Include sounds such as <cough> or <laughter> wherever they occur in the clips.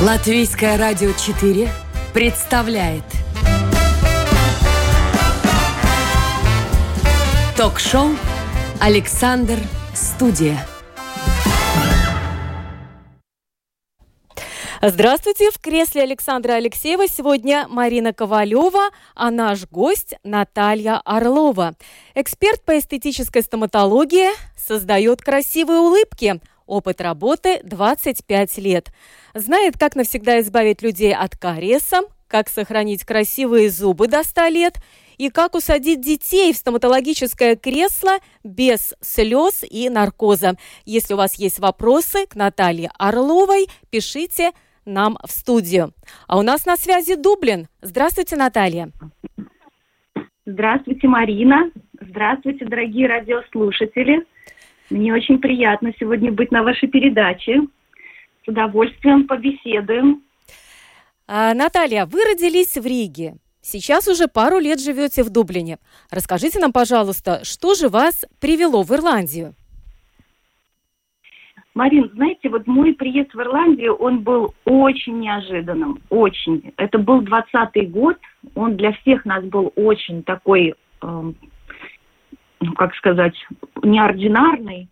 Латвийское радио 4 представляет Ток-шоу «Александр Студия». Здравствуйте! В кресле Александра Алексеева сегодня Марина Ковалева, а наш гость Наталья Орлова. Эксперт по эстетической стоматологии создает красивые улыбки. Опыт работы 25 лет. Знает, как навсегда избавить людей от кариеса, как сохранить красивые зубы до 100 лет и как усадить детей в стоматологическое кресло без слез и наркоза. Если у вас есть вопросы к Наталье Орловой, пишите нам в студию. А у нас на связи Дублин. Здравствуйте, Наталья. Здравствуйте, Марина. Здравствуйте, дорогие радиослушатели. Мне очень приятно сегодня быть на вашей передаче. С удовольствием побеседуем. А, Наталья, вы родились в Риге. Сейчас уже пару лет живете в Дублине. Расскажите нам, пожалуйста, что же вас привело в Ирландию? Марин, знаете, вот мой приезд в Ирландию, он был очень неожиданным, очень. Это был двадцатый год, он для всех нас был очень такой, э, ну, как сказать, неординарный.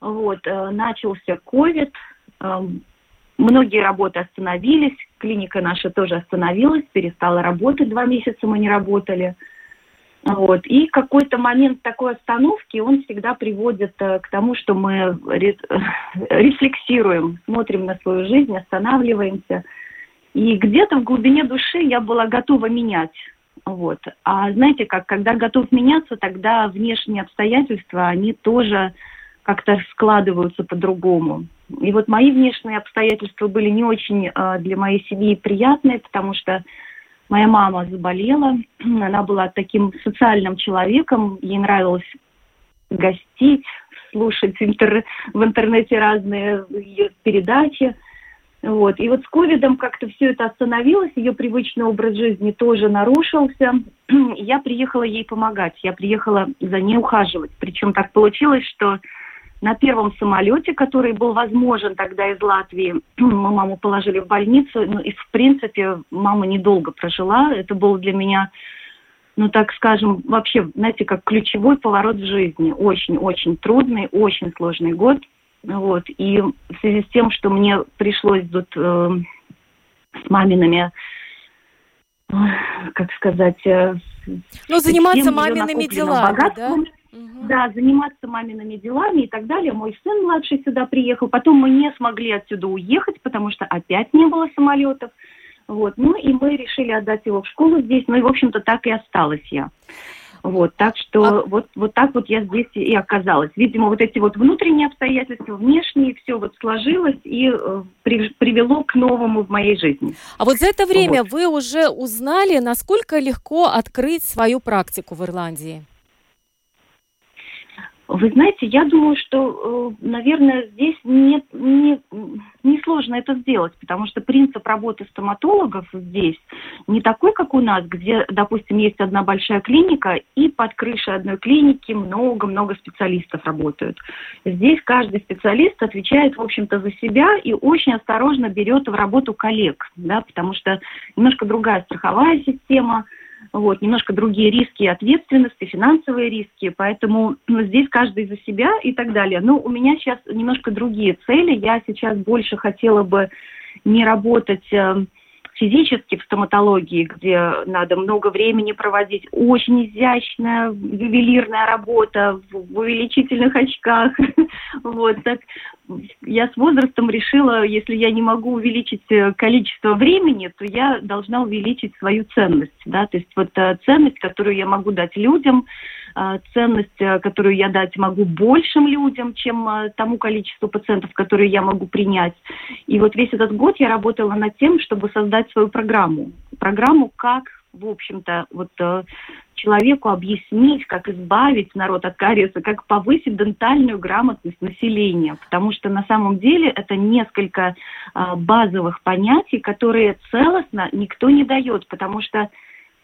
Вот, э, начался ковид, э, многие работы остановились, клиника наша тоже остановилась, перестала работать, два месяца мы не работали. Вот. И какой-то момент такой остановки, он всегда приводит э, к тому, что мы рефлексируем, смотрим на свою жизнь, останавливаемся. И где-то в глубине души я была готова менять. Вот. А знаете, как, когда готов меняться, тогда внешние обстоятельства, они тоже как-то складываются по-другому. И вот мои внешние обстоятельства были не очень э, для моей семьи приятные, потому что Моя мама заболела, <clears throat> она была таким социальным человеком, ей нравилось гостить, слушать интер... в интернете разные ее передачи. Вот. И вот с ковидом как-то все это остановилось, ее привычный образ жизни тоже нарушился. <clears throat> Я приехала ей помогать, я приехала за ней ухаживать. Причем так получилось, что на первом самолете, который был возможен тогда из Латвии, <clears throat> мы маму положили в больницу, ну и в принципе мама недолго прожила. Это было для меня, ну так скажем, вообще, знаете, как ключевой поворот в жизни. Очень-очень трудный, очень сложный год. Вот. И в связи с тем, что мне пришлось тут э, с мамиными как сказать... Э, ну, заниматься мамиными делами, да? угу. да, заниматься мамиными делами и так далее. Мой сын младший сюда приехал, потом мы не смогли отсюда уехать, потому что опять не было самолетов. Вот. Ну и мы решили отдать его в школу здесь, ну и, в общем-то, так и осталась я. Вот, так что а... вот, вот так вот я здесь и оказалась. Видимо, вот эти вот внутренние обстоятельства, внешние, все вот сложилось и э, при, привело к новому в моей жизни. А вот за это время вот. вы уже узнали, насколько легко открыть свою практику в Ирландии? Вы знаете, я думаю, что, э, наверное, здесь не, не, не сложно это сделать, потому что принцип работы стоматологов здесь не такой, как у нас, где, допустим, есть одна большая клиника, и под крышей одной клиники много-много специалистов работают. Здесь каждый специалист отвечает, в общем-то, за себя и очень осторожно берет в работу коллег, да, потому что немножко другая страховая система – вот, немножко другие риски ответственности, финансовые риски, поэтому ну, здесь каждый за себя и так далее. Но у меня сейчас немножко другие цели. Я сейчас больше хотела бы не работать э, физически в стоматологии, где надо много времени проводить, очень изящная ювелирная работа в увеличительных очках. <laughs> Вот так. Я с возрастом решила, если я не могу увеличить э, количество времени, то я должна увеличить свою ценность, да, то есть вот э, ценность, которую я могу дать людям, ценность, которую я дать могу большим людям, чем тому количеству пациентов, которые я могу принять. И вот весь этот год я работала над тем, чтобы создать свою программу. Программу, как в общем-то, вот э, человеку объяснить, как избавить народ от кариеса, как повысить дентальную грамотность населения, потому что на самом деле это несколько э, базовых понятий, которые целостно никто не дает, потому что,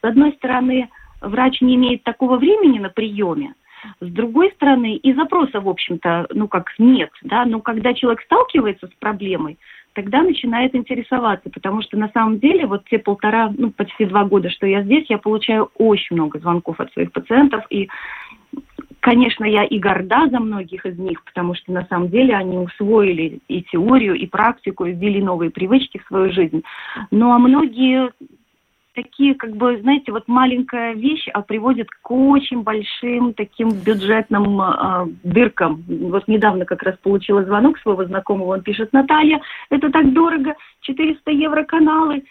с одной стороны, врач не имеет такого времени на приеме, с другой стороны, и запроса, в общем-то, ну как нет, да, но когда человек сталкивается с проблемой, тогда начинает интересоваться, потому что на самом деле вот те полтора, ну, почти два года, что я здесь, я получаю очень много звонков от своих пациентов, и Конечно, я и горда за многих из них, потому что на самом деле они усвоили и теорию, и практику, и ввели новые привычки в свою жизнь. Ну а многие такие, как бы, знаете, вот маленькая вещь, а приводит к очень большим таким бюджетным э, дыркам. Вот недавно как раз получила звонок своего знакомого, он пишет, Наталья, это так дорого, 400 евро каналы.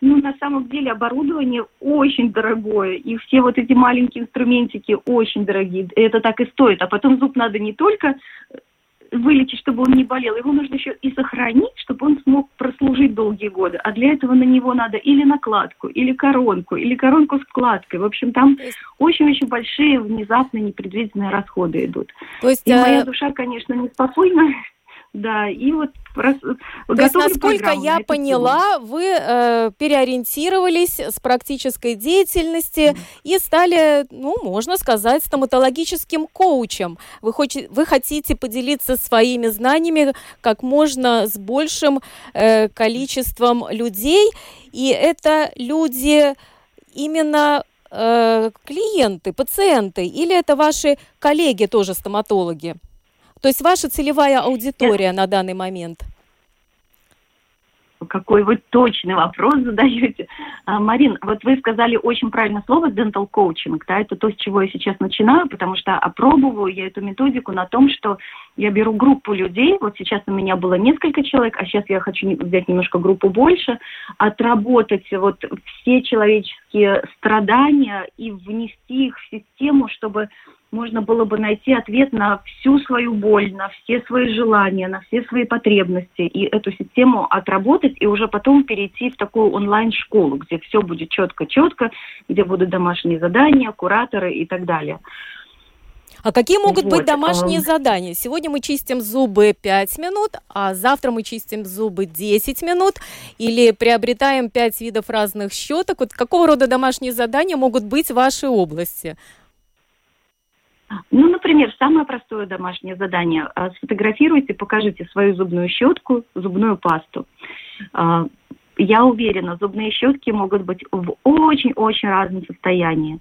Ну, на самом деле оборудование очень дорогое, и все вот эти маленькие инструментики очень дорогие. Это так и стоит. А потом зуб надо не только вылечить, чтобы он не болел, его нужно еще и сохранить, чтобы он смог прослужить долгие годы. А для этого на него надо или накладку, или коронку, или коронку с вкладкой. В общем, там очень-очень большие внезапные непредвиденные расходы идут. То есть, и моя э, душа, конечно, неспокойна, да, и вот раз, То есть, насколько я поняла, тему. вы э, переориентировались с практической деятельности mm. и стали, ну, можно сказать, стоматологическим коучем. Вы, хоч, вы хотите поделиться своими знаниями как можно с большим э, количеством людей, и это люди именно э, клиенты, пациенты, или это ваши коллеги тоже стоматологи? То есть ваша целевая аудитория Нет. на данный момент? Какой вы точный вопрос задаете. А, Марин, вот вы сказали очень правильное слово dental coaching, да, это то, с чего я сейчас начинаю, потому что опробоваю я эту методику на том, что я беру группу людей, вот сейчас у меня было несколько человек, а сейчас я хочу взять немножко группу больше, отработать вот все человеческие страдания и внести их в систему, чтобы можно было бы найти ответ на всю свою боль, на все свои желания, на все свои потребности, и эту систему отработать, и уже потом перейти в такую онлайн-школу, где все будет четко-четко, где будут домашние задания, кураторы и так далее. А какие могут вот. быть домашние um... задания? Сегодня мы чистим зубы 5 минут, а завтра мы чистим зубы 10 минут или приобретаем 5 видов разных щеток. Вот какого рода домашние задания могут быть в вашей области? Ну, например, самое простое домашнее задание. А, сфотографируйте, покажите свою зубную щетку, зубную пасту. А, я уверена, зубные щетки могут быть в очень-очень разном состоянии.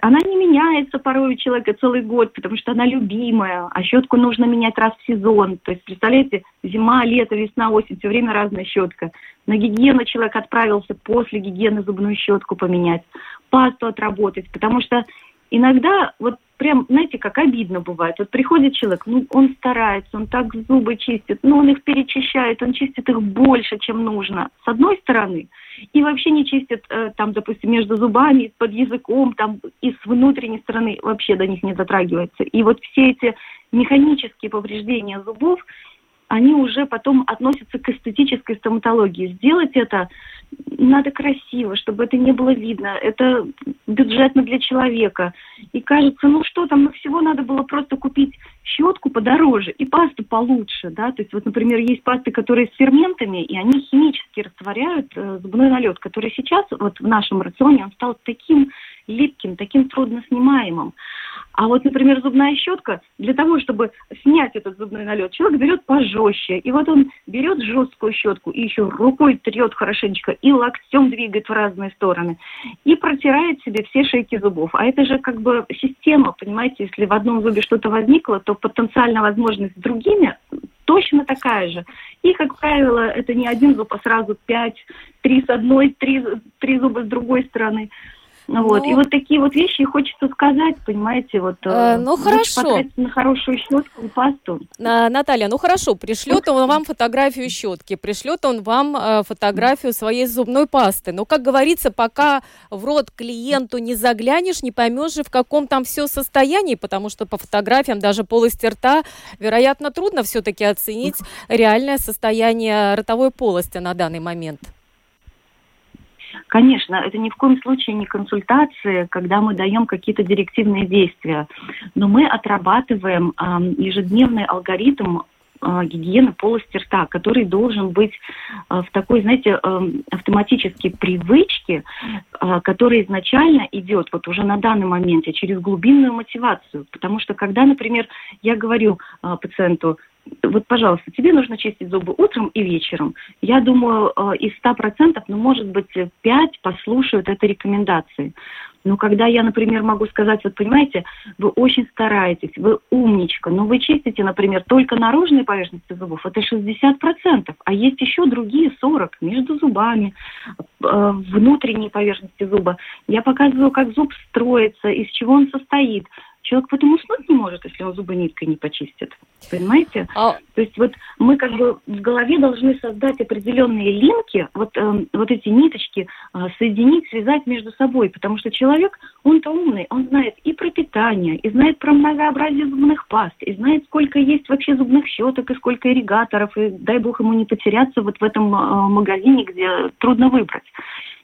Она не меняется порой у человека целый год, потому что она любимая, а щетку нужно менять раз в сезон. То есть, представляете, зима, лето, весна, осень, все время разная щетка. На гигиену человек отправился после гигиены зубную щетку поменять, пасту отработать, потому что иногда вот прям, знаете, как обидно бывает. Вот приходит человек, ну, он старается, он так зубы чистит, но он их перечищает, он чистит их больше, чем нужно, с одной стороны, и вообще не чистит, э, там, допустим, между зубами, под языком, там, и с внутренней стороны вообще до них не затрагивается. И вот все эти механические повреждения зубов, они уже потом относятся к эстетической стоматологии. Сделать это надо красиво, чтобы это не было видно. Это бюджетно для человека. И кажется, ну что там, ну всего надо было просто купить щетку подороже и пасту получше, да. То есть вот, например, есть пасты, которые с ферментами, и они химически растворяют э, зубной налет, который сейчас вот в нашем рационе, он стал таким липким, таким трудноснимаемым. А вот, например, зубная щетка, для того, чтобы снять этот зубной налет, человек берет пожестче. И вот он берет жесткую щетку и еще рукой трет хорошенечко и локтем двигает в разные стороны. И протирает себе все шейки зубов. А это же как бы система, понимаете, если в одном зубе что-то возникло, то потенциальная возможность с другими точно такая же. И, как правило, это не один зуб, а сразу пять, три с одной, три, три зуба с другой стороны. Ну, вот. И ну, вот такие вот вещи хочется сказать, понимаете, вот. Э, ну хорошо. На хорошую щетку и пасту. На, Наталья, ну хорошо, пришлет он вам фотографию щетки, пришлет он вам э, фотографию своей зубной пасты. Но, как говорится, пока в рот клиенту не заглянешь, не поймешь же, в каком там все состоянии, потому что по фотографиям даже полости рта, вероятно, трудно все-таки оценить <laughs> реальное состояние ротовой полости на данный момент. Конечно, это ни в коем случае не консультации, когда мы даем какие-то директивные действия, но мы отрабатываем э, ежедневный алгоритм э, гигиены полости рта, который должен быть э, в такой, знаете, автоматической привычке, э, которая изначально идет вот уже на данный момент через глубинную мотивацию. Потому что когда, например, я говорю пациенту, вот, пожалуйста, тебе нужно чистить зубы утром и вечером. Я думаю, э, из 100%, ну, может быть, 5 послушают этой рекомендации. Но когда я, например, могу сказать, вот понимаете, вы очень стараетесь, вы умничка, но вы чистите, например, только наружные поверхности зубов, это 60%, а есть еще другие 40 между зубами, э, внутренние поверхности зуба. Я показываю, как зуб строится, из чего он состоит – Человек потом уснуть не может, если он зубы ниткой не почистит. Понимаете? А... То есть вот мы как бы в голове должны создать определенные линки, вот, э, вот эти ниточки э, соединить, связать между собой, потому что человек, он-то умный, он знает и про питание, и знает про многообразие зубных паст, и знает, сколько есть вообще зубных щеток, и сколько ирригаторов, и дай бог ему не потеряться вот в этом э, магазине, где трудно выбрать.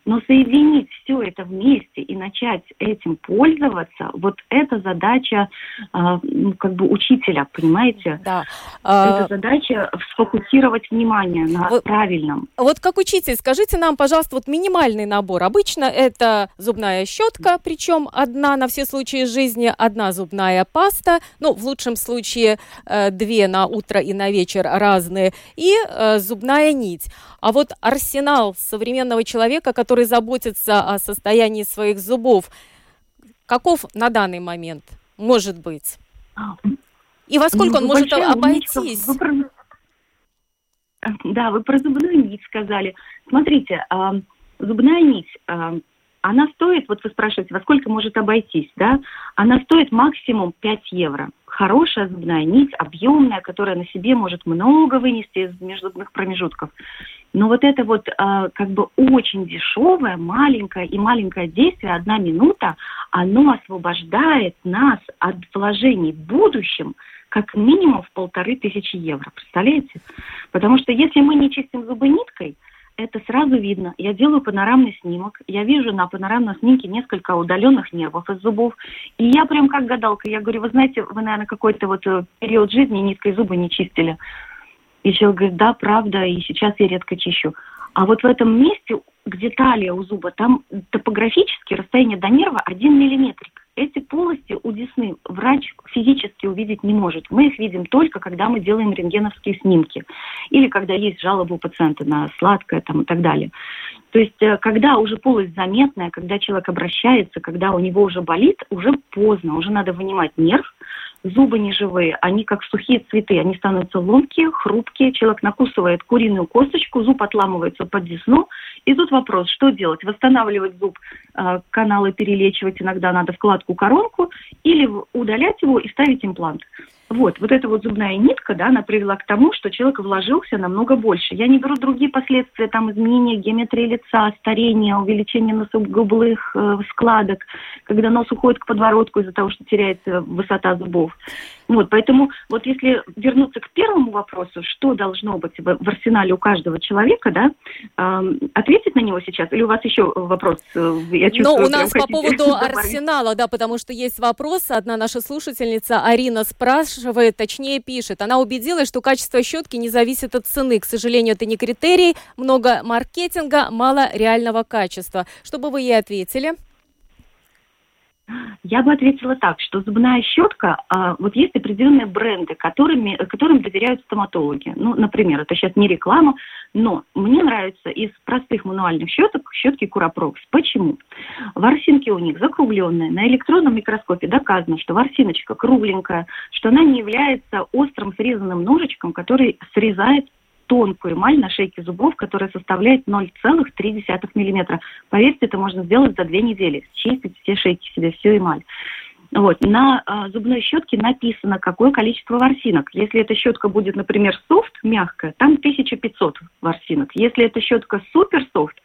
Но соединить все это вместе и начать этим пользоваться, вот это задача э, как бы учителя, понимаете? Да. Это а, задача сфокусировать внимание на вот, правильном. Вот как учитель, скажите нам, пожалуйста, вот минимальный набор. Обычно это зубная щетка, причем одна на все случаи жизни, одна зубная паста, ну, в лучшем случае э, две на утро и на вечер разные, и э, зубная нить. А вот арсенал современного человека, который который заботится о состоянии своих зубов, каков на данный момент может быть? И во сколько ну, он может обойтись? Вы про... Да, вы про зубную нить сказали. Смотрите, э, зубная нить, э, она стоит, вот вы спрашиваете, во сколько может обойтись, да? Она стоит максимум 5 евро. Хорошая зубная нить, объемная, которая на себе может много вынести из межзубных промежутков. Но вот это вот э, как бы очень дешевое, маленькое и маленькое действие, одна минута, оно освобождает нас от вложений в будущем как минимум в полторы тысячи евро. Представляете? Потому что если мы не чистим зубы ниткой, это сразу видно. Я делаю панорамный снимок, я вижу на панорамном снимке несколько удаленных нервов из зубов, и я прям как гадалка, я говорю, вы знаете, вы, наверное, какой-то вот э, период жизни ниткой зубы не чистили. И человек говорит, да, правда, и сейчас я редко чищу. А вот в этом месте, где талия у зуба, там топографически расстояние до нерва один миллиметрик. Эти полости у десны врач физически увидеть не может. Мы их видим только, когда мы делаем рентгеновские снимки. Или когда есть жалобы у пациента на сладкое там, и так далее. То есть, э, когда уже полость заметная, когда человек обращается, когда у него уже болит, уже поздно, уже надо вынимать нерв, зубы неживые, они как сухие цветы, они становятся ломкие, хрупкие, человек накусывает куриную косточку, зуб отламывается под десну, и тут вопрос, что делать? Восстанавливать зуб, э, каналы перелечивать иногда надо вкладку-коронку, или удалять его и ставить имплант. Вот, вот эта вот зубная нитка, да, она привела к тому, что человек вложился намного больше. Я не беру другие последствия, там изменения геометрии лица, старение, увеличение носогублых э, складок, когда нос уходит к подбородку из-за того, что теряется высота зубов. Вот, поэтому вот если вернуться к первому вопросу, что должно быть в, в арсенале у каждого человека, да, э, ответить на него сейчас, или у вас еще вопрос? Э, я чувствую, Но у нас по поводу <laughs> арсенала, да, потому что есть вопрос, одна наша слушательница Арина спрашивает, точнее пишет, она убедилась, что качество щетки не зависит от цены, к сожалению, это не критерий, много маркетинга, мало реального качества. Что бы вы ей ответили? Я бы ответила так, что зубная щетка, а, вот есть определенные бренды, которыми, которым доверяют стоматологи. Ну, например, это сейчас не реклама, но мне нравится из простых мануальных щеток щетки Курапрокс. Почему? Ворсинки у них закругленные. На электронном микроскопе доказано, что ворсиночка кругленькая, что она не является острым срезанным ножичком, который срезает тонкую эмаль на шейке зубов, которая составляет 0,3 мм. Поверьте, это можно сделать за две недели. Чистить все шейки себе, всю эмаль. Вот. На э, зубной щетке написано, какое количество ворсинок. Если эта щетка будет, например, софт, мягкая, там 1500 ворсинок. Если эта щетка super soft,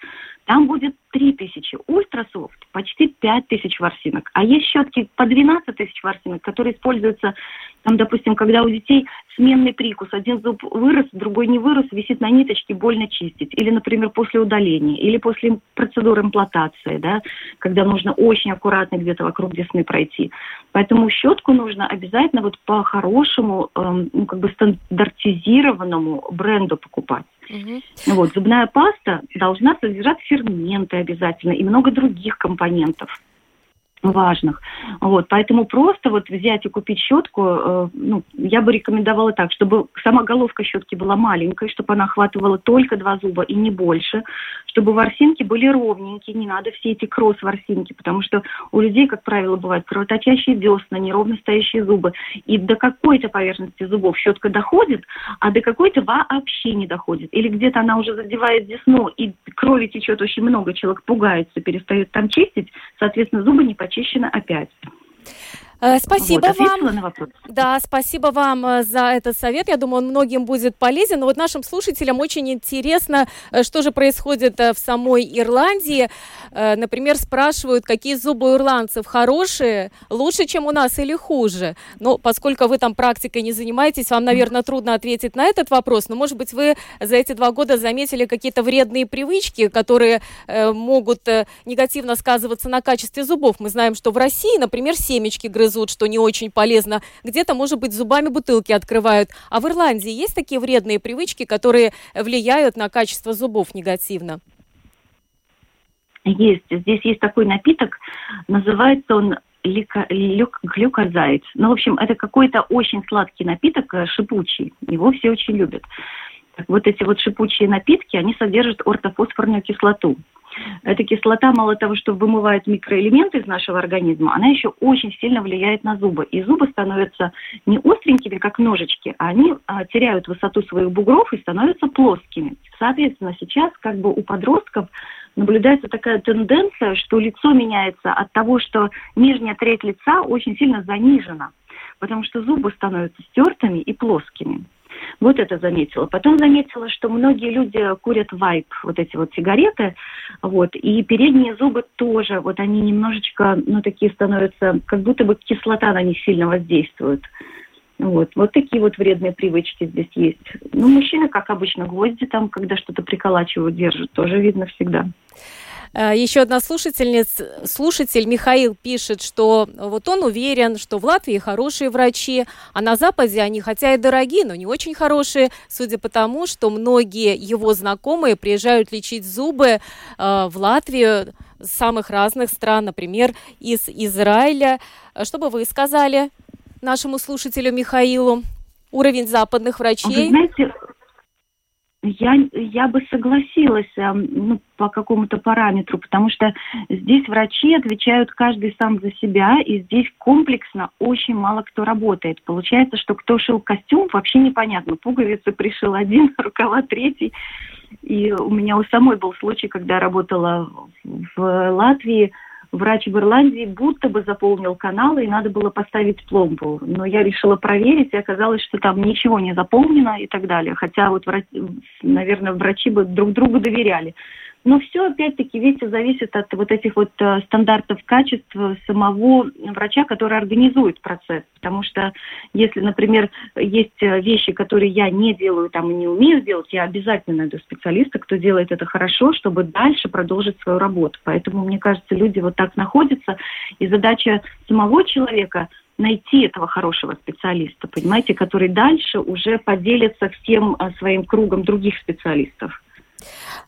там будет 3000. Ultra soft почти 5000 ворсинок. А есть щетки по 12 тысяч ворсинок, которые используются, там, допустим, когда у детей сменный прикус. Один зуб вырос, другой не вырос, висит на ниточке, больно чистить. Или, например, после удаления, или после процедуры имплантации, да, когда нужно очень аккуратно где-то вокруг десны пройти. Поэтому щетку нужно обязательно вот по хорошему, эм, ну, как бы стандартизированному бренду покупать. Угу. Вот, зубная паста должна содержать ферменты обязательно и много других компонентов. Важных. Вот, поэтому просто вот взять и купить щетку, э, ну, я бы рекомендовала так, чтобы сама головка щетки была маленькой, чтобы она охватывала только два зуба и не больше, чтобы ворсинки были ровненькие, не надо все эти кросс-ворсинки, потому что у людей, как правило, бывают кровоточащие десна, неровно стоящие зубы, и до какой-то поверхности зубов щетка доходит, а до какой-то вообще не доходит. Или где-то она уже задевает десну, и крови течет очень много, человек пугается, перестает там чистить, соответственно, зубы не почищены опять. Э, спасибо вот, вам. Да, спасибо вам э, за этот совет. Я думаю, он многим будет полезен. Но вот нашим слушателям очень интересно, э, что же происходит в самой Ирландии. Например, спрашивают, какие зубы у ирландцев хорошие, лучше, чем у нас или хуже. Но поскольку вы там практикой не занимаетесь, вам, наверное, трудно ответить на этот вопрос. Но, может быть, вы за эти два года заметили какие-то вредные привычки, которые могут негативно сказываться на качестве зубов. Мы знаем, что в России, например, семечки грызут грызут, что не очень полезно. Где-то, может быть, зубами бутылки открывают. А в Ирландии есть такие вредные привычки, которые влияют на качество зубов негативно? Есть. Здесь есть такой напиток, называется он глюкозайд. Ну, в общем, это какой-то очень сладкий напиток, э, шипучий. Его все очень любят. Вот эти вот шипучие напитки, они содержат ортофосфорную кислоту. Эта кислота мало того, что вымывает микроэлементы из нашего организма, она еще очень сильно влияет на зубы. И зубы становятся не остренькими, как ножички, а они а, теряют высоту своих бугров и становятся плоскими. Соответственно, сейчас как бы у подростков наблюдается такая тенденция, что лицо меняется от того, что нижняя треть лица очень сильно занижена, потому что зубы становятся стертыми и плоскими. Вот это заметила. Потом заметила, что многие люди курят вайп, вот эти вот сигареты, вот, и передние зубы тоже, вот они немножечко, ну, такие становятся, как будто бы кислота на них сильно воздействует. Вот, вот такие вот вредные привычки здесь есть. Ну, мужчины, как обычно, гвозди там, когда что-то приколачивают, держат, тоже видно всегда. Э, Еще одна слушательница, слушатель Михаил пишет, что вот он уверен, что в Латвии хорошие врачи, а на Западе они хотя и дорогие, но не очень хорошие, судя по тому, что многие его знакомые приезжают лечить зубы э, в Латвию с самых разных стран, например, из Израиля. Э, что бы вы сказали нашему слушателю Михаилу? Уровень западных врачей? Вы знаете, я, я бы согласилась эм, ну, по какому-то параметру, потому что здесь врачи отвечают каждый сам за себя, и здесь комплексно очень мало кто работает. Получается, что кто шил костюм, вообще непонятно. Пуговицы пришил один, <laughs> рукава третий. И у меня у самой был случай, когда я работала в Латвии, врач в Ирландии будто бы заполнил каналы, и надо было поставить пломбу. Но я решила проверить, и оказалось, что там ничего не заполнено и так далее. Хотя вот, наверное, врачи бы друг другу доверяли. Но все, опять-таки, видите, зависит от вот этих вот э, стандартов качества самого врача, который организует процесс. Потому что если, например, есть э, вещи, которые я не делаю там и не умею делать, я обязательно найду специалиста, кто делает это хорошо, чтобы дальше продолжить свою работу. Поэтому, мне кажется, люди вот так находятся. И задача самого человека найти этого хорошего специалиста, понимаете, который дальше уже поделится всем э, своим кругом других специалистов.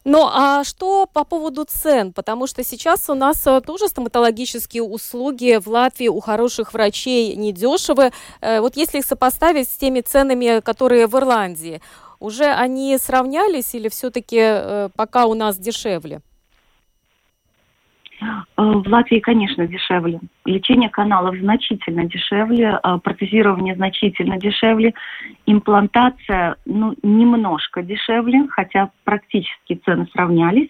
Ну, а что по поводу цен? Потому что сейчас у нас э, тоже стоматологические услуги в Латвии у хороших врачей недешевы. Э, вот если их сопоставить с теми ценами, которые в Ирландии, уже они сравнялись или все-таки э, пока у нас дешевле? Э, в Латвии, конечно, дешевле. Лечение каналов значительно дешевле, э, протезирование значительно дешевле, имплантация ну, немножко дешевле, хотя практически цены сравнялись.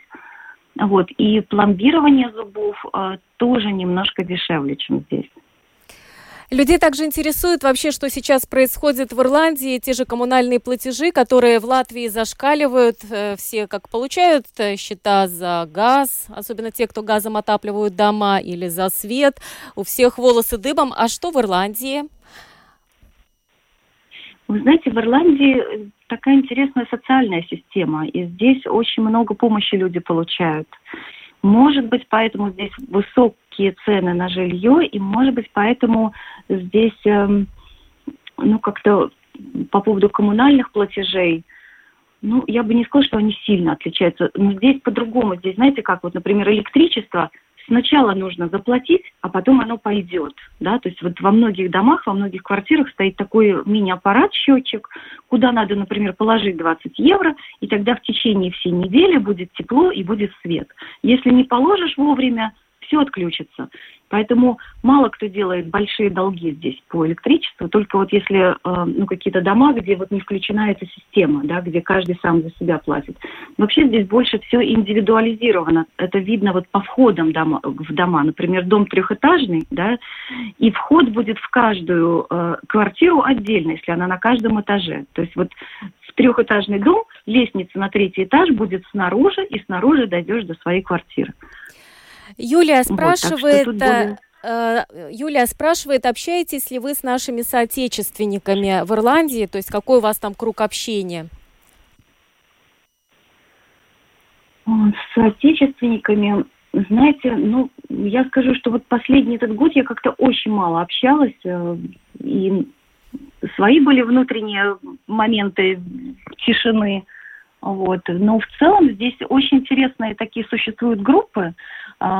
Вот. И пломбирование зубов э, тоже немножко дешевле, чем здесь. Людей также интересует вообще, что сейчас происходит в Ирландии, те же коммунальные платежи, которые в Латвии зашкаливают, э, все как получают э, счета за газ, особенно те, кто газом отапливают дома или за свет, у всех волосы дыбом. А что в Ирландии? Вы знаете, в Ирландии такая интересная социальная система, и здесь очень много помощи люди получают. Может быть, поэтому здесь высокие цены на жилье, и может быть, поэтому здесь, эм, ну, как-то по поводу коммунальных платежей, ну, я бы не сказала, что они сильно отличаются. Но здесь по-другому. Здесь, знаете, как вот, например, электричество сначала нужно заплатить, а потом оно пойдет. Да? То есть вот во многих домах, во многих квартирах стоит такой мини-аппарат, счетчик, куда надо, например, положить 20 евро, и тогда в течение всей недели будет тепло и будет свет. Если не положишь вовремя, все отключится. Поэтому мало кто делает большие долги здесь по электричеству, только вот если э, ну, какие-то дома, где вот не включена эта система, да, где каждый сам за себя платит. Вообще здесь больше все индивидуализировано. Это видно вот по входам дома, в дома. Например, дом трехэтажный, да, и вход будет в каждую э, квартиру отдельно, если она на каждом этаже. То есть вот в трехэтажный дом лестница на третий этаж будет снаружи, и снаружи дойдешь до своей квартиры. Юлия спрашивает... Вот, более... Э, Юлия спрашивает, общаетесь ли вы с нашими соотечественниками в Ирландии, то есть какой у вас там круг общения? С соотечественниками, знаете, ну, я скажу, что вот последний этот год я как-то очень мало общалась, э, и свои были внутренние моменты тишины, вот. Но в целом здесь очень интересные такие существуют группы,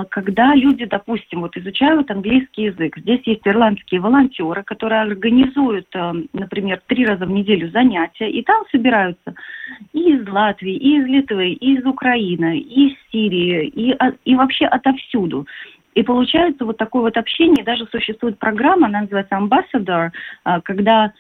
когда люди, допустим, вот изучают английский язык. Здесь есть ирландские волонтеры, которые организуют, а, например, три раза в неделю занятия, и там собираются и из Латвии, и из Литвы, и из Украины, и из Сирии, и, и вообще отовсюду. И получается вот такое вот общение, даже существует программа, она называется Ambassador, а, когда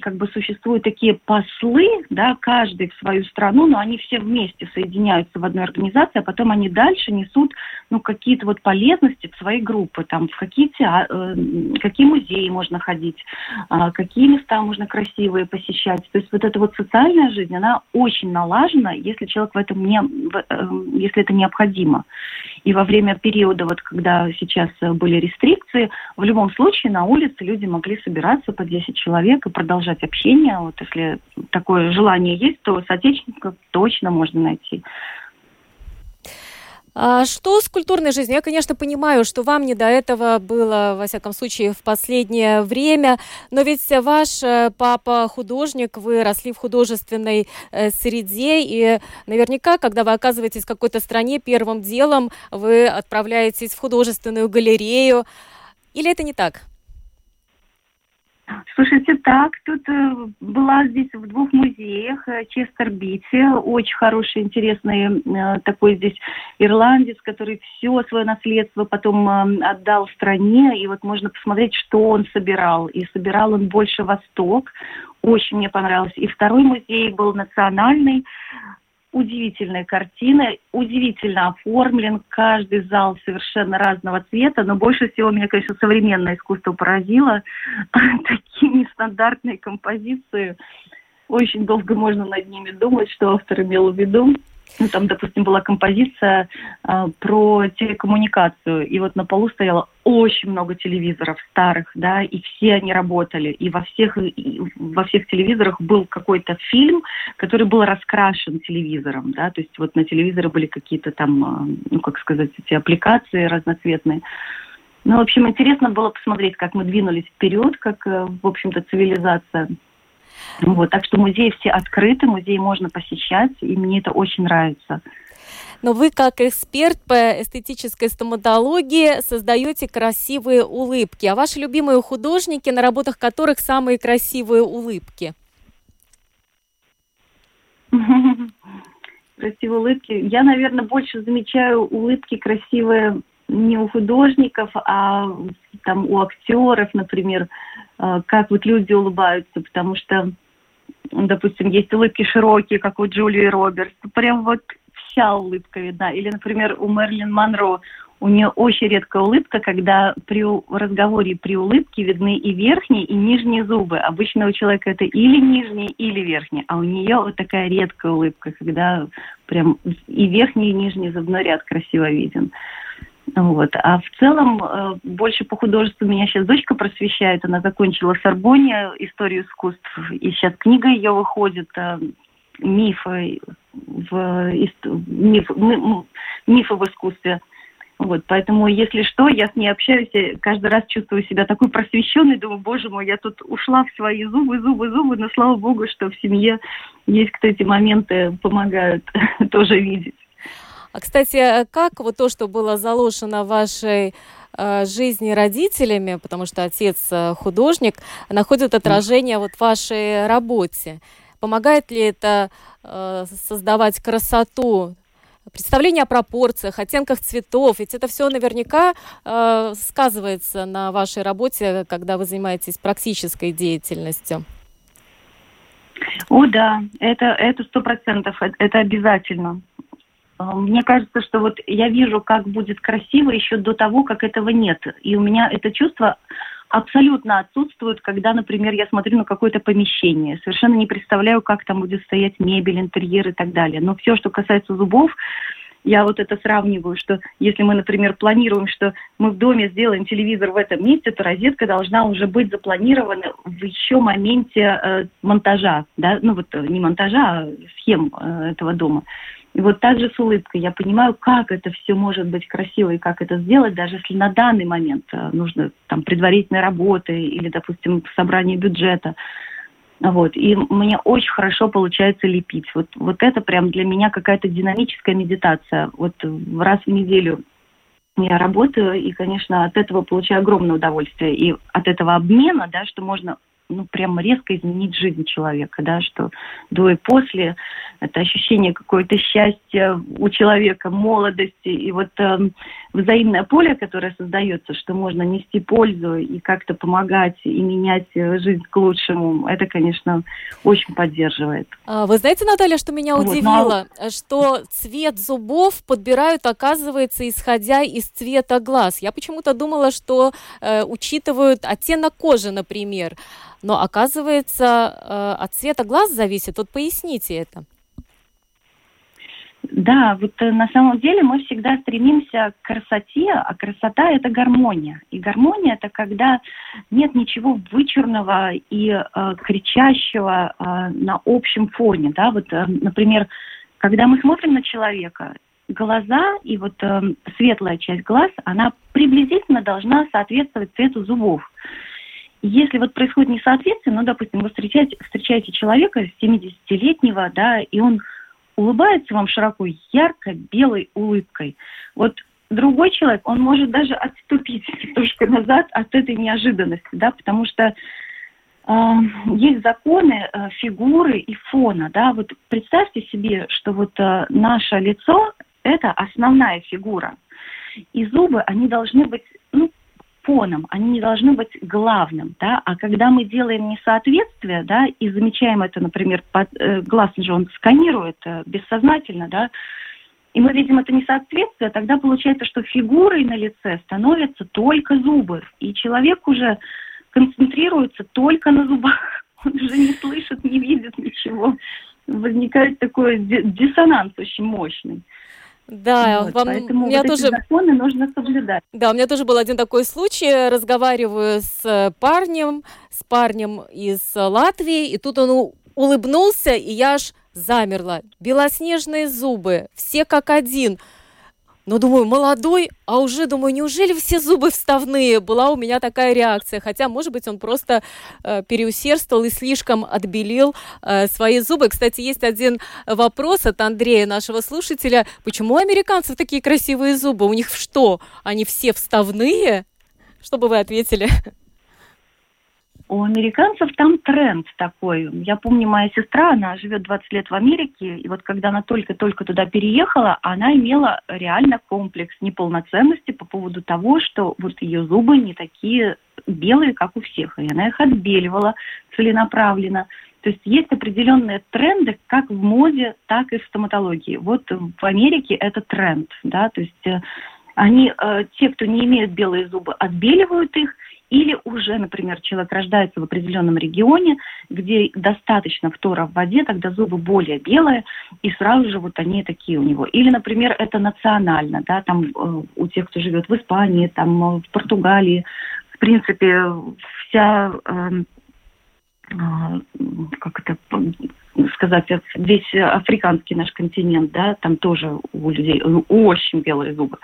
как бы существуют такие послы, да, каждый в свою страну, но они все вместе соединяются в одной организации, а потом они дальше несут, ну, какие-то вот полезности в свои группы, там, в какие, теа... Э, какие музеи можно ходить, а, какие места можно красивые посещать. То есть вот эта вот социальная жизнь, она очень налажена, если человек в этом не, э, если это необходимо. И во время периода, вот когда сейчас были рестрикции, в любом случае на улице люди могли собираться по 10 человек и продолжать общение. Вот если такое желание есть, то соотечественников точно можно найти. А что с культурной жизнью? Я, конечно, понимаю, что вам не до этого было, во всяком случае, в последнее время, но ведь ваш э, папа художник, вы росли в художественной э, среде, и наверняка, когда вы оказываетесь в какой-то стране, первым делом вы отправляетесь в художественную галерею. Или это не так? Слушайте, так, тут э, была здесь в двух музеях, э, Честер Бити, очень хороший, интересный э, такой здесь ирландец, который все свое наследство потом отдал стране, и вот можно посмотреть, что он собирал. И собирал он больше Восток, очень мне понравилось. И второй музей был национальный, удивительная картина, удивительно оформлен, каждый зал совершенно разного цвета, но больше всего меня, конечно, современное искусство поразило. <laughs> Такие нестандартные композиции. Очень долго можно над ними думать, что автор имел в виду. Ну, там, допустим, была композиция э, про телекоммуникацию, и вот на полу стояло очень много телевизоров старых, да, и все они работали, и во всех, и во всех телевизорах был какой-то фильм, который был раскрашен телевизором, да, то есть вот на телевизоре были какие-то там, э, ну, как сказать, эти аппликации разноцветные. Ну, в общем, интересно было посмотреть, как мы двинулись вперед, как, э, в общем-то, цивилизация вот, так что музеи все открыты, музеи можно посещать, и мне это очень нравится. Но вы, как эксперт по эстетической стоматологии, создаете красивые улыбки. А ваши любимые художники, на работах которых самые красивые улыбки? <laughs> Красивые улыбки. Я, наверное, больше замечаю улыбки красивые не у художников, а там у актеров, например, как вот люди улыбаются, потому что, допустим, есть улыбки широкие, как у Джулии Робертс, прям вот вся улыбка видна. Или, например, у Мерлин Монро у нее очень редкая улыбка, когда при разговоре при улыбке видны и верхние, и нижние зубы. Обычно у человека это или нижние, или верхние, а у нее вот такая редкая улыбка, когда прям и верхний, и нижний зубной ряд красиво виден. Вот. А в целом э, больше по художеству меня сейчас дочка просвещает. Она закончила Сорбоне историю искусств, и сейчас книга ее выходит э, мифы в миф, мифы в искусстве. Вот, поэтому, если что, я с ней общаюсь, и каждый раз чувствую себя такой просвещенной, думаю, боже мой, я тут ушла в свои зубы, зубы, зубы, но слава богу, что в семье есть кто эти моменты помогают <laughs> тоже видеть. А, кстати, как вот то, что было заложено в вашей э, жизни родителями, потому что отец э, художник, находит отражение вот в вашей работе? Помогает ли это э, создавать красоту представление о пропорциях, оттенках цветов, ведь это все наверняка э, сказывается на вашей работе, когда вы занимаетесь практической деятельностью. О, да, это это сто процентов, это обязательно. Э, мне кажется, что вот я вижу, как будет красиво еще до того, как этого нет. И у меня это чувство абсолютно отсутствует, когда, например, я смотрю на какое-то помещение. Совершенно не представляю, как там будет стоять мебель, интерьер и так далее. Но все, что касается зубов, я вот это сравниваю, что если мы, например, планируем, что мы в доме сделаем телевизор в этом месте, то розетка должна уже быть запланирована в еще моменте э, монтажа, да, ну вот э, не монтажа, а схем э, этого дома. И вот так же с улыбкой я понимаю, как это все может быть красиво и как это сделать, даже если на данный момент э, нужно там предварительной работы или, допустим, собрание бюджета. Вот. И мне очень хорошо получается лепить. Вот, вот это прям для меня какая-то динамическая медитация. Вот раз в неделю я работаю, и, конечно, от этого получаю огромное удовольствие. И от этого обмена, да, что можно ну, прямо резко изменить жизнь человека, да, что до и после это ощущение какое-то счастья у человека, молодости, и вот э, взаимное поле, которое создается, что можно нести пользу и как-то помогать и менять жизнь к лучшему, это, конечно, очень поддерживает. А, вы знаете, Наталья, что меня вот, удивило, но... что цвет зубов подбирают, оказывается, исходя из цвета глаз. Я почему-то думала, что э, учитывают оттенок кожи, например. Но оказывается, э, от цвета глаз зависит. Вот поясните это. Да, вот э, на самом деле мы всегда стремимся к красоте, а красота это гармония. И гармония это когда нет ничего вычурного и э, кричащего э, на общем фоне. Да? Вот, э, например, когда мы смотрим на человека, глаза и вот э, светлая часть глаз, она приблизительно должна соответствовать цвету зубов. Если вот происходит несоответствие, ну, допустим, вы встречаете, встречаете человека 70-летнего, да, и он улыбается вам широко, ярко, белой улыбкой. Вот другой человек, он может даже отступить <laughs> немножко назад от этой неожиданности, да, потому что э, есть законы э, фигуры и фона, да, вот представьте себе, что вот э, наше лицо – это основная фигура, и зубы, они должны быть, ну, фоном, они не должны быть главным, да, а когда мы делаем несоответствие, да, и замечаем это, например, под, э, глаз же он сканирует э, бессознательно, да, и мы видим это несоответствие, тогда получается, что фигурой на лице становятся только зубы, и человек уже концентрируется только на зубах, <laughs> он уже не слышит, не видит ничего. Возникает такой диссонанс очень мощный. Да, вот, вам, поэтому у меня вот тоже... законы нужно соблюдать. Да, у меня тоже был один такой случай. Разговариваю с парнем, с парнем из Латвии, и тут он улыбнулся, и я аж замерла. Белоснежные зубы, все как один – но думаю, молодой, а уже думаю, неужели все зубы вставные? Была у меня такая реакция. Хотя, может быть, он просто э, переусердствовал и слишком отбелил э, свои зубы. Кстати, есть один вопрос от Андрея, нашего слушателя. Почему у американцев такие красивые зубы? У них что, они все вставные? Что бы вы ответили? У американцев там тренд такой. Я помню, моя сестра, она живет 20 лет в Америке, и вот когда она только-только туда переехала, она имела реально комплекс неполноценности по поводу того, что вот ее зубы не такие белые, как у всех, и она их отбеливала целенаправленно. То есть есть определенные тренды как в моде, так и в стоматологии. Вот в Америке это тренд, да, то есть э, они, э, те, кто не имеют белые зубы, отбеливают их, или уже, например, человек рождается в определенном регионе, где достаточно фтора в воде, тогда зубы более белые, и сразу же вот они такие у него. Или, например, это национально, да, там э, у тех, кто живет в Испании, там э, в Португалии, в принципе, вся э, как это сказать, весь африканский наш континент, да, там тоже у людей очень белые зубы.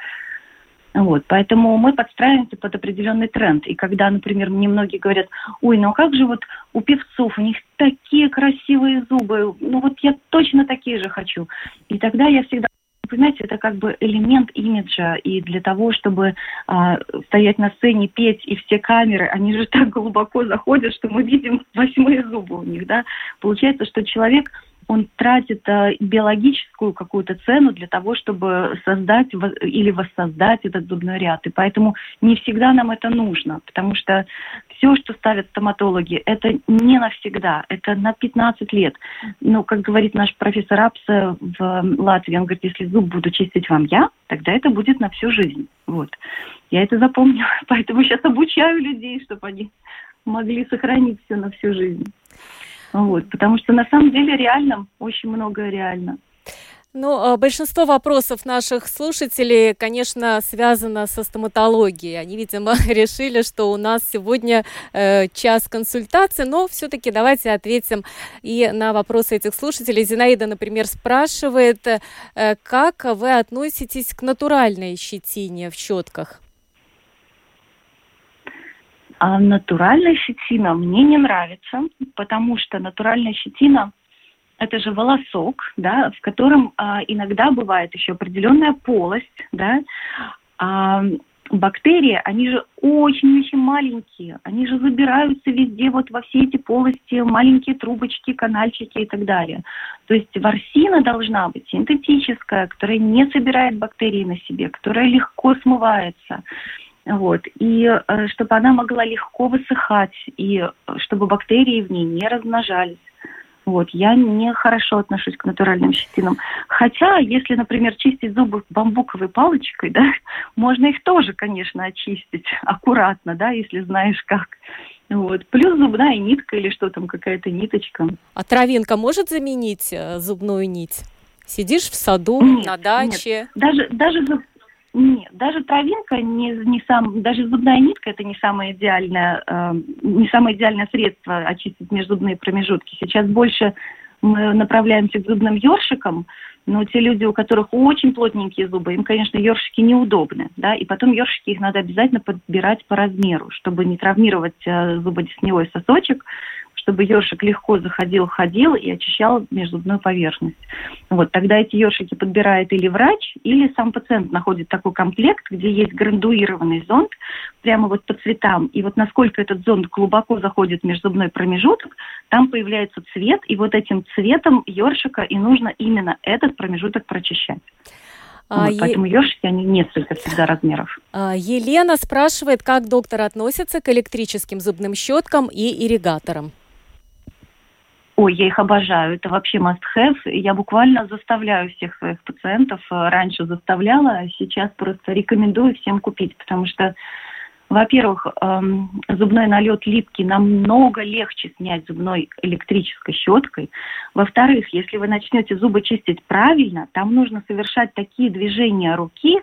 Вот, поэтому мы подстраиваемся под определенный тренд. И когда, например, мне многие говорят, ой, ну а как же вот у певцов, у них такие красивые зубы, ну вот я точно такие же хочу. И тогда я всегда понимаете, это как бы элемент имиджа, и для того, чтобы а, стоять на сцене, петь, и все камеры, они же <laughs> так глубоко заходят, что мы видим восьмые зубы у них, да. Получается, что человек он тратит э, биологическую какую-то цену для того, чтобы создать или воссоздать этот зубной ряд. И поэтому не всегда нам это нужно, потому что все, что ставят стоматологи, это не навсегда, это на 15 лет. Но, как говорит наш профессор Апса в Латвии, он говорит, если зуб буду чистить вам я, тогда это будет на всю жизнь. Вот. Я это запомнила, <laughs> поэтому сейчас обучаю людей, чтобы они могли сохранить все на всю жизнь. Вот, потому что на самом деле реально очень многое реально. Ну, а большинство вопросов наших слушателей, конечно, связано со стоматологией. Они, видимо, <laughs> решили, что у нас сегодня э, час консультации, но все-таки давайте ответим и на вопросы этих слушателей. Зинаида, например, спрашивает, э, как вы относитесь к натуральной щетине в щетках? А натуральная щетина мне не нравится, потому что натуральная щетина это же волосок, да, в котором а, иногда бывает еще определенная полость, да. А, бактерии, они же очень-очень маленькие, они же забираются везде, вот во все эти полости, маленькие трубочки, канальчики и так далее. То есть ворсина должна быть синтетическая, которая не собирает бактерии на себе, которая легко смывается. Вот. И э, чтобы она могла легко высыхать, и э, чтобы бактерии в ней не размножались. Вот, я не хорошо отношусь к натуральным щетинам. Хотя, если, например, чистить зубы бамбуковой палочкой, да, <laughs> можно их тоже, конечно, очистить <laughs> аккуратно, да, если знаешь как. Вот. Плюс зубная нитка или что там, какая-то ниточка. А травинка может заменить э, зубную нить? Сидишь в саду, нет, на даче? Нет. Даже, даже, зуб, нет, даже травинка не, не сам, даже зубная нитка это не самое идеальное, э, не самое идеальное средство очистить межзубные промежутки. Сейчас больше мы направляемся к зубным ёршикам, но те люди, у которых очень плотненькие зубы, им, конечно, ёршики неудобны, да, и потом ёршики их надо обязательно подбирать по размеру, чтобы не травмировать э, зубодесневой сосочек, чтобы ёршик легко заходил, ходил и очищал межзубную поверхность. Вот, тогда эти ёршики подбирает или врач, или сам пациент находит такой комплект, где есть градуированный зонд, прямо вот по цветам. И вот насколько этот зонд глубоко заходит в межзубной промежуток, там появляется цвет, и вот этим цветом ёршика и нужно именно этот промежуток прочищать. А, вот, е... Поэтому ёршики, они несколько всегда размеров. А, Елена спрашивает, как доктор относится к электрическим зубным щеткам и ирригаторам. Ой, я их обожаю. Это вообще must-have. Я буквально заставляю всех своих пациентов. Э, раньше заставляла, а сейчас просто рекомендую всем купить, потому что во-первых, эм, зубной налет липкий намного легче снять зубной электрической щеткой. Во-вторых, если вы начнете зубы чистить правильно, там нужно совершать такие движения руки,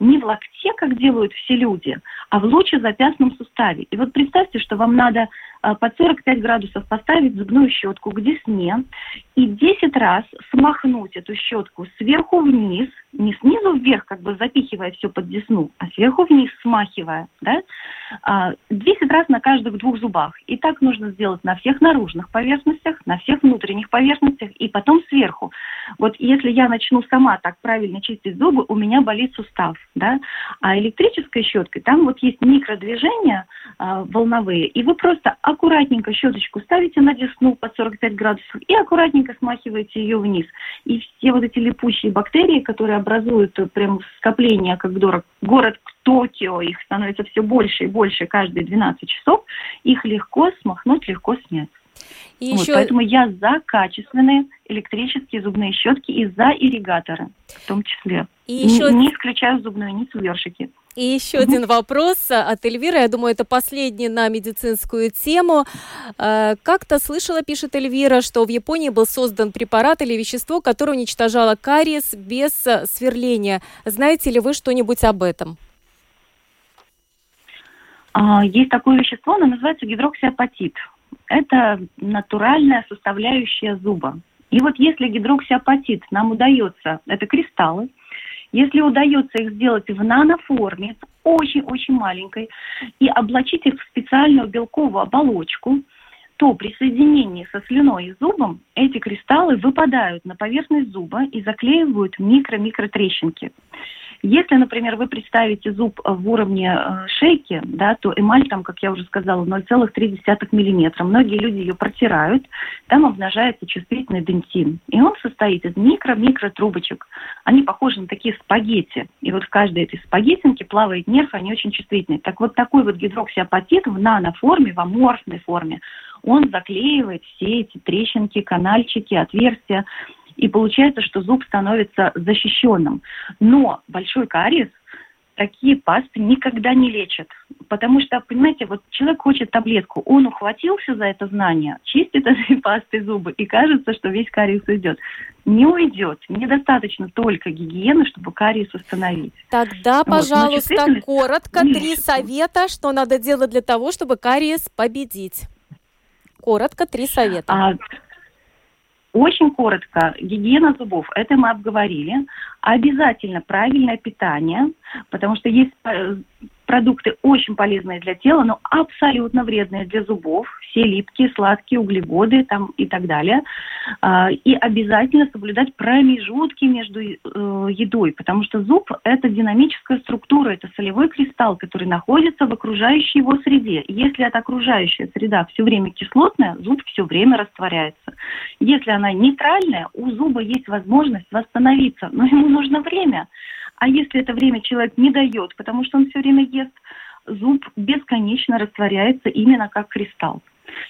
не в локте, как делают все люди, а в лучезапястном суставе. И вот представьте, что вам надо а, под 45 градусов поставить зубную щетку к десне и 10 раз смахнуть эту щетку сверху вниз, не снизу вверх, как бы запихивая все под десну, а сверху вниз смахивая, да, 10 а, раз на каждых двух зубах. И так нужно сделать на всех наружных поверхностях, на всех внутренних поверхностях и потом сверху. Вот если я начну сама так правильно чистить зубы, у меня болит сустав, да, а электрической щеткой там вот есть микродвижения э, волновые, и вы просто аккуратненько щеточку ставите на десну под 45 градусов и аккуратненько смахиваете ее вниз. И все вот эти липучие бактерии, которые образуют прям скопление, как город, город Токио, их становится все больше и больше каждые 12 часов, их легко смахнуть, легко снять. И вот, еще... Поэтому я за качественные электрические зубные щетки и за ирригаторы в том числе. И еще... не, исключаю зубную ницу ёршики. И еще один вопрос от Эльвиры. Я думаю, это последний на медицинскую тему. Э, как-то слышала, пишет Эльвира, что в Японии был создан препарат или вещество, которое уничтожало кариес без сверления. Знаете ли вы что-нибудь об этом? А, есть такое вещество, оно называется гидроксиапатит. Это натуральная составляющая зуба. И вот если гидроксиапатит нам удается, это кристаллы, если удается их сделать в наноформе, очень-очень маленькой, и облачить их в специальную белковую оболочку, то при соединении со слюной и зубом эти кристаллы выпадают на поверхность зуба и заклеивают микро-микро трещинки. Если, например, вы представите зуб в уровне э, шейки, да, то эмаль там, как я уже сказала, 0,3 мм. Многие люди ее протирают, там обнажается чувствительный дентин. И он состоит из микро-микро трубочек. Они похожи на такие спагетти. И вот в каждой этой спагеттинке плавает нерв, они очень чувствительные. Так вот такой вот гидроксиапатит в наноформе, в аморфной форме, он заклеивает все эти трещинки, канальчики, отверстия. И получается, что зуб становится защищенным. Но большой кариес такие пасты никогда не лечат. Потому что, понимаете, вот человек хочет таблетку, он ухватился за это знание, чистит <laughs> этой пастой зубы, и кажется, что весь кариес уйдет. Не уйдет. Недостаточно только гигиены, чтобы кариес установить. Тогда, вот. пожалуйста, коротко три совета, что надо делать для того, чтобы кариес победить. Коротко три совета. А, очень коротко, гигиена зубов, это мы обговорили. Обязательно правильное питание, потому что есть э, продукты очень полезные для тела, но абсолютно вредные для зубов. Все липкие, сладкие, углеводы там и так далее. А, и обязательно соблюдать промежутки между э, едой, потому что зуб – это динамическая структура, это солевой кристалл, который находится в окружающей его среде. Если эта окружающая среда все время кислотная, зуб все время растворяется. Если она нейтральная, у зуба есть возможность восстановиться, но ему нужно время. А если это время человек не дает, потому что он все время ест, зуб бесконечно растворяется именно как кристалл.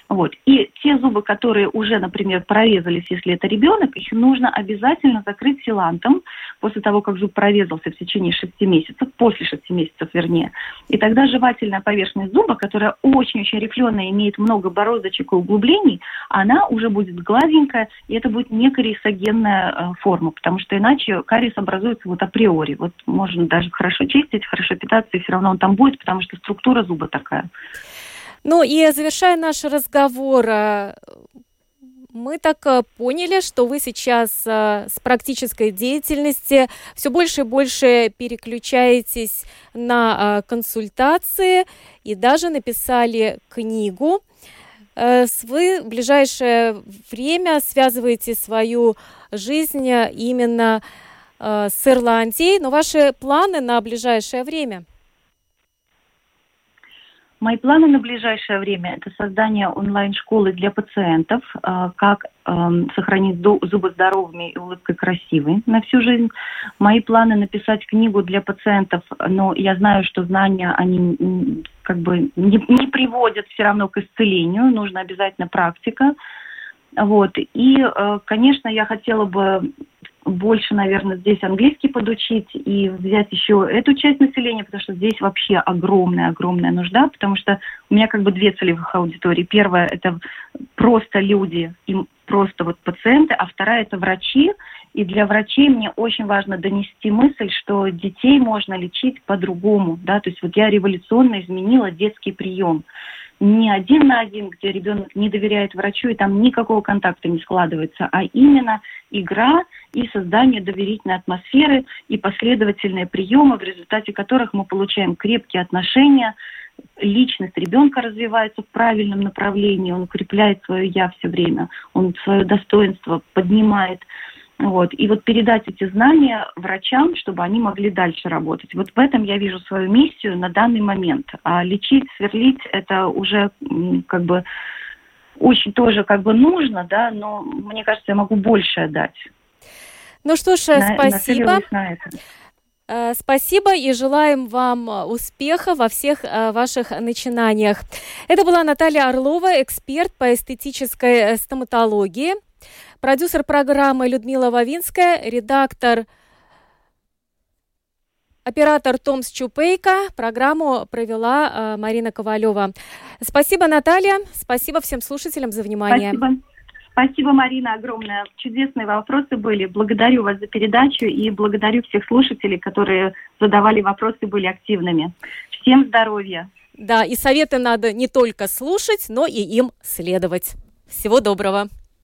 Вот. И те зубы, которые уже, например, прорезались, если это ребенок, их нужно обязательно закрыть силантом после того, как зуб прорезался в течение 6 месяцев, после 6 месяцев вернее. И тогда жевательная поверхность зуба, которая очень-очень рифленая, имеет много бороздочек и углублений, она уже будет гладенькая, и это будет не кариесогенная э, форма, потому что иначе кариес образуется вот априори. Вот можно даже хорошо чистить, хорошо питаться, и все равно он там будет, потому что структура зуба такая. Ну и завершая наш разговор, э, мы так э, поняли, что вы сейчас э, с практической деятельности все больше и больше переключаетесь на консультации и даже написали книгу. Вы в ближайшее время связываете свою жизнь именно с Ирландией, но ваши планы на ближайшее время – Мои планы на ближайшее время – это создание онлайн-школы для пациентов, э, как эм, сохранить зубы здоровыми и улыбкой красивой на всю жизнь. Мои планы – написать книгу для пациентов, но я знаю, что знания, они как бы не, не приводят все равно к исцелению, нужна обязательно практика. Вот. И, э, конечно, я хотела бы больше, наверное, здесь английский подучить и взять еще эту часть населения, потому что здесь вообще огромная-огромная нужда, потому что у меня как бы две целевых аудитории. Первая – это просто люди, им просто вот пациенты, а вторая – это врачи. И для врачей мне очень важно донести мысль, что детей можно лечить по-другому, да, то есть вот я революционно изменила детский прием не один на один, где ребенок не доверяет врачу, и там никакого контакта не складывается, а именно игра и создание доверительной атмосферы и последовательные приемы, в результате которых мы получаем крепкие отношения, личность ребенка развивается в правильном направлении, он укрепляет свое я все время, он свое достоинство поднимает. Вот. И вот передать эти знания врачам, чтобы они могли дальше работать. Вот в этом я вижу свою миссию на данный момент. А лечить, сверлить, это уже как бы очень тоже как бы нужно, да, но мне кажется, я могу больше отдать. Ну что ж, на, спасибо. На это. Э, спасибо и желаем вам успеха во всех э, ваших начинаниях. Это была Наталья Орлова, эксперт по эстетической э, стоматологии. Продюсер программы Людмила Вавинская, редактор Оператор Томс Чупейка. Программу провела э, Марина Ковалева. Спасибо, Наталья. Спасибо всем слушателям за внимание. Спасибо. Спасибо, Марина, огромное. Чудесные вопросы были. Благодарю вас за передачу и благодарю всех слушателей, которые задавали вопросы, были активными. Всем здоровья. Да, и советы надо не только слушать, но и им следовать. Всего доброго.